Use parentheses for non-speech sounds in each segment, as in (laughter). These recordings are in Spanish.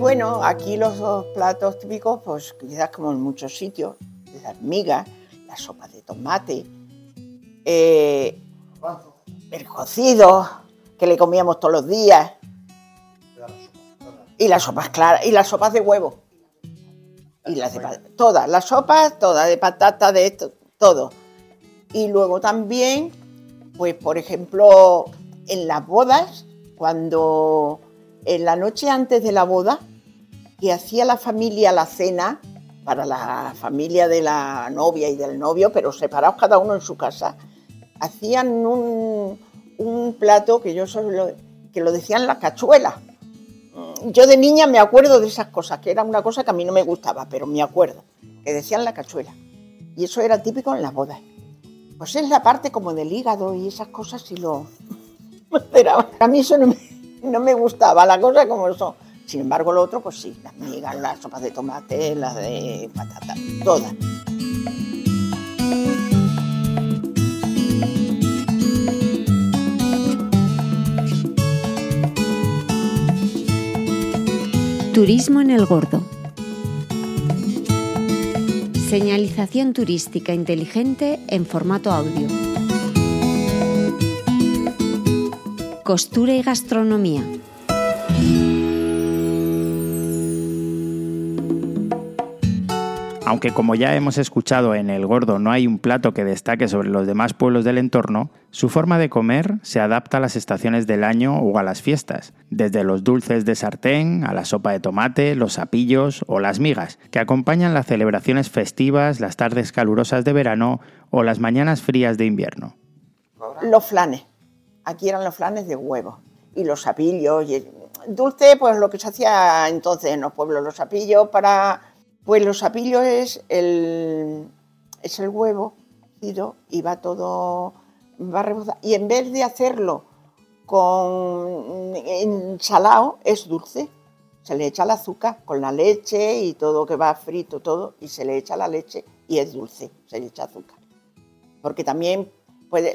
bueno, aquí los dos platos típicos, pues quizás como en muchos sitios, las migas, la sopa de tomate, eh, el cocido que le comíamos todos los días, y las sopas claras, y las sopas de huevo, y las de todas, las sopas, todas, de patata, de esto, todo. Y luego también, pues por ejemplo, en las bodas, cuando en la noche antes de la boda, que hacía la familia la cena, para la familia de la novia y del novio, pero separados cada uno en su casa, hacían un, plato que yo solo, que lo decían la cachuela. Yo de niña me acuerdo de esas cosas, que era una cosa que a mí no me gustaba, pero me acuerdo, que decían la cachuela. Y eso era típico en las bodas. Pues es la parte como del hígado y esas cosas y lo... (laughs) Pero a mí eso no me, gustaba, la cosa como son. Sin embargo, lo otro, pues sí, las migas, las sopas de tomate, las de patata, todas. Turismo en el Gordo Señalización turística inteligente en formato audio. Costura y gastronomía. Aunque como ya hemos escuchado en El Gordo no hay un plato que destaque sobre los demás pueblos del entorno, su forma de comer se adapta a las estaciones del año o a las fiestas, desde los dulces de sartén a la sopa de tomate, los sapillos o las migas, que acompañan las celebraciones festivas, las tardes calurosas de verano o las mañanas frías de invierno. Los flanes. Aquí eran los flanes de huevo y los sapillos. Dulce, pues lo que se hacía entonces en los pueblos, los sapillos para pues los sapillos es el, es el huevo y va todo, va Y en vez de hacerlo con ensalado, es dulce. Se le echa el azúcar con la leche y todo que va frito, todo, y se le echa la leche y es dulce, se le echa azúcar. Porque también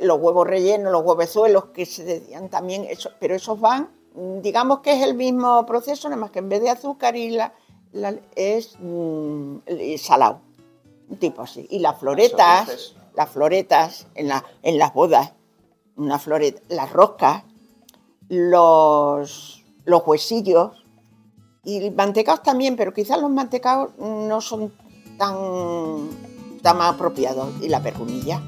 los huevos rellenos, los huevezuelos que se decían también, eso, pero esos van, digamos que es el mismo proceso, nada más que en vez de azúcar y la, es mm, salado, un tipo así. Y las floretas, las floretas en, la, en las bodas, una floreta, las roscas, los, los huesillos y mantecados también, pero quizás los mantecados no son tan, tan apropiados. Y la perjunilla.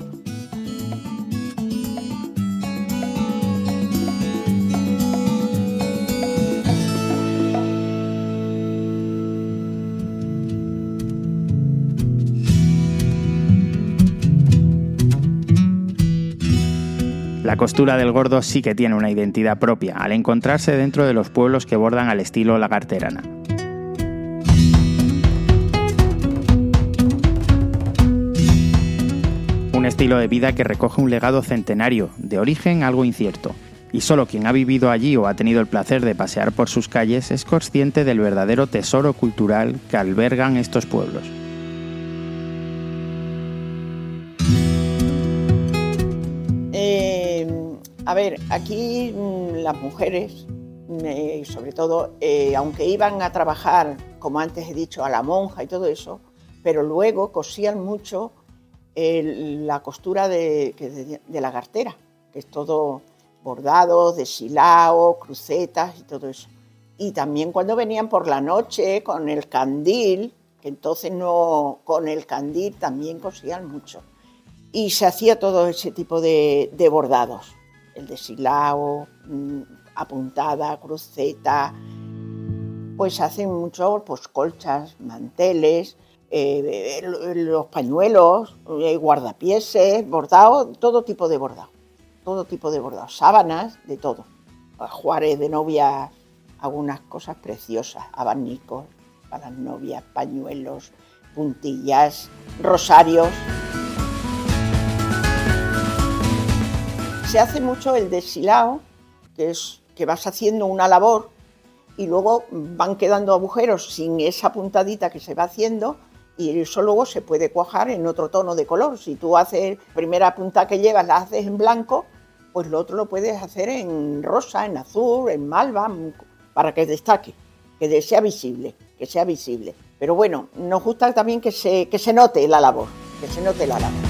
La costura del gordo sí que tiene una identidad propia, al encontrarse dentro de los pueblos que bordan al estilo lagarterana. Un estilo de vida que recoge un legado centenario, de origen algo incierto, y solo quien ha vivido allí o ha tenido el placer de pasear por sus calles es consciente del verdadero tesoro cultural que albergan estos pueblos. A ver, aquí mm, las mujeres, mm, sobre todo, eh, aunque iban a trabajar, como antes he dicho, a la monja y todo eso, pero luego cosían mucho la costura de, la cartera, que es todo bordado, deshilado, crucetas y todo eso. Y también cuando venían por la noche con el candil, que entonces no, con el candil también cosían mucho. Y se hacía todo ese tipo de bordados el de silao, mm, apuntada, cruceta, pues hacen mucho pues colchas, manteles, eh, los pañuelos, eh, guardapieses, bordado, todo tipo de bordado, todo tipo de bordado, sábanas, de todo. Juárez de novia, algunas cosas preciosas, abanicos para las novias, pañuelos, puntillas, rosarios. Se hace mucho el deshilado, que es que vas haciendo una labor y luego van quedando agujeros sin esa puntadita que se va haciendo y eso luego se puede cuajar en otro tono de color. Si tú haces primera punta que llevas, la haces en blanco, pues lo otro lo puedes hacer en rosa, en azul, en malva, para que destaque, que sea visible, que sea visible. Pero bueno, nos gusta también que se, que se note la labor, que se note la labor.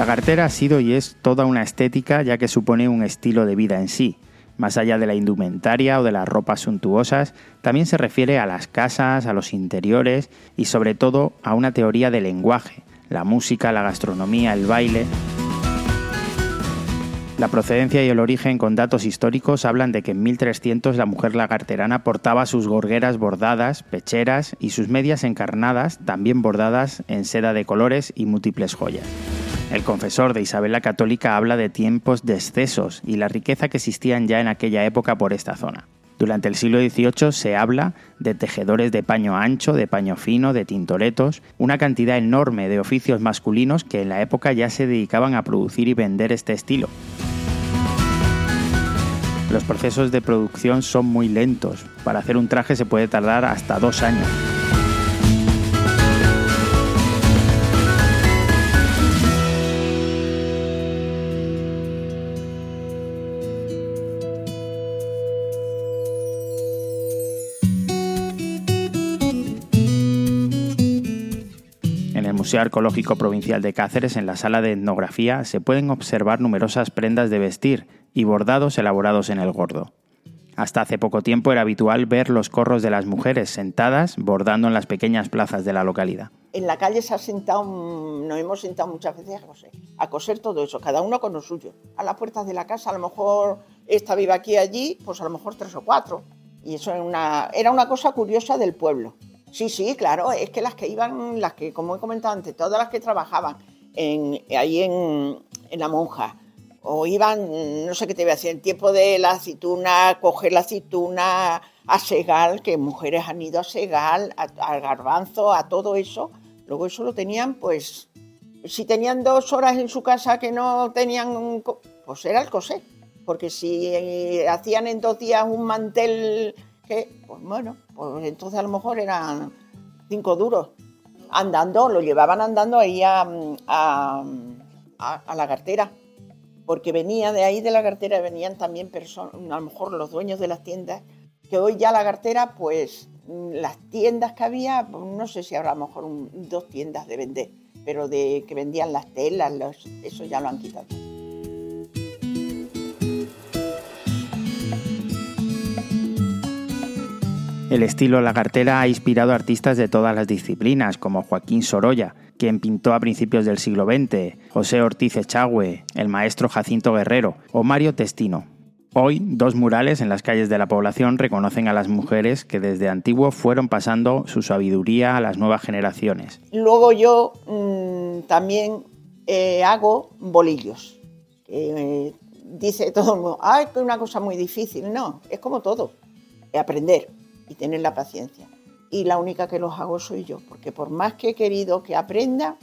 La cartera ha sido y es toda una estética ya que supone un estilo de vida en sí. Más allá de la indumentaria o de las ropas suntuosas, también se refiere a las casas, a los interiores y sobre todo a una teoría de lenguaje, la música, la gastronomía, el baile. La procedencia y el origen con datos históricos hablan de que en 1300 la mujer lagarterana portaba sus gorgueras bordadas, pecheras y sus medias encarnadas, también bordadas en seda de colores y múltiples joyas. El confesor de Isabel la Católica habla de tiempos de excesos y la riqueza que existían ya en aquella época por esta zona. Durante el siglo XVIII se habla de tejedores de paño ancho, de paño fino, de tintoretos, una cantidad enorme de oficios masculinos que en la época ya se dedicaban a producir y vender este estilo. Los procesos de producción son muy lentos. Para hacer un traje se puede tardar hasta dos años. Museo Arqueológico Provincial de Cáceres, en la sala de etnografía, se pueden observar numerosas prendas de vestir y bordados elaborados en el gordo. Hasta hace poco tiempo era habitual ver los corros de las mujeres sentadas bordando en las pequeñas plazas de la localidad. En la calle se ha sentado, nos hemos sentado muchas veces a coser, a coser todo eso, cada uno con lo suyo. A las puertas de la casa, a lo mejor esta vive aquí allí, pues a lo mejor tres o cuatro. Y eso era una cosa curiosa del pueblo. Sí, sí, claro, es que las que iban, las que, como he comentado antes, todas las que trabajaban en, ahí en, la monja, o iban, no sé qué te voy a decir, en tiempo de la aceituna, coger la aceituna a Segal, que mujeres han ido a Segal, al garbanzo, a todo eso, luego eso lo tenían, pues, si tenían dos horas en su casa que no tenían, pues era el coser, porque si hacían en dos días un mantel pues bueno, pues entonces a lo mejor eran cinco duros. Andando, lo llevaban andando ahí a, la cartera, porque venía de ahí de la cartera, venían también personas, a lo mejor los dueños de las tiendas, que hoy ya la cartera, pues las tiendas que había, no sé si habrá a lo mejor dos tiendas de vender, pero de que vendían las telas, eso ya lo han quitado. El estilo la cartera ha inspirado a artistas de todas las disciplinas, como Joaquín Sorolla, quien pintó a principios del siglo XX, José Ortiz Echagüe, el maestro Jacinto Guerrero o Mario Testino. Hoy, dos murales en las calles de la población reconocen a las mujeres que desde antiguo fueron pasando su sabiduría a las nuevas generaciones. Luego yo mm, también eh, hago bolillos. Eh, dice todo el mundo, ay, es una cosa muy difícil. No, es como todo, aprender y tener la paciencia. Y la única que los hago soy yo, porque por más que he querido que aprenda,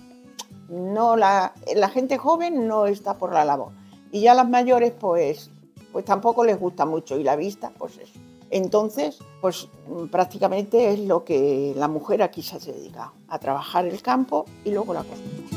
no la, la gente joven no está por la labor. Y ya las mayores, pues, pues tampoco les gusta mucho. Y la vista, pues eso. Entonces, pues prácticamente es lo que la mujer aquí se ha dedicado, a trabajar el campo y luego la costura.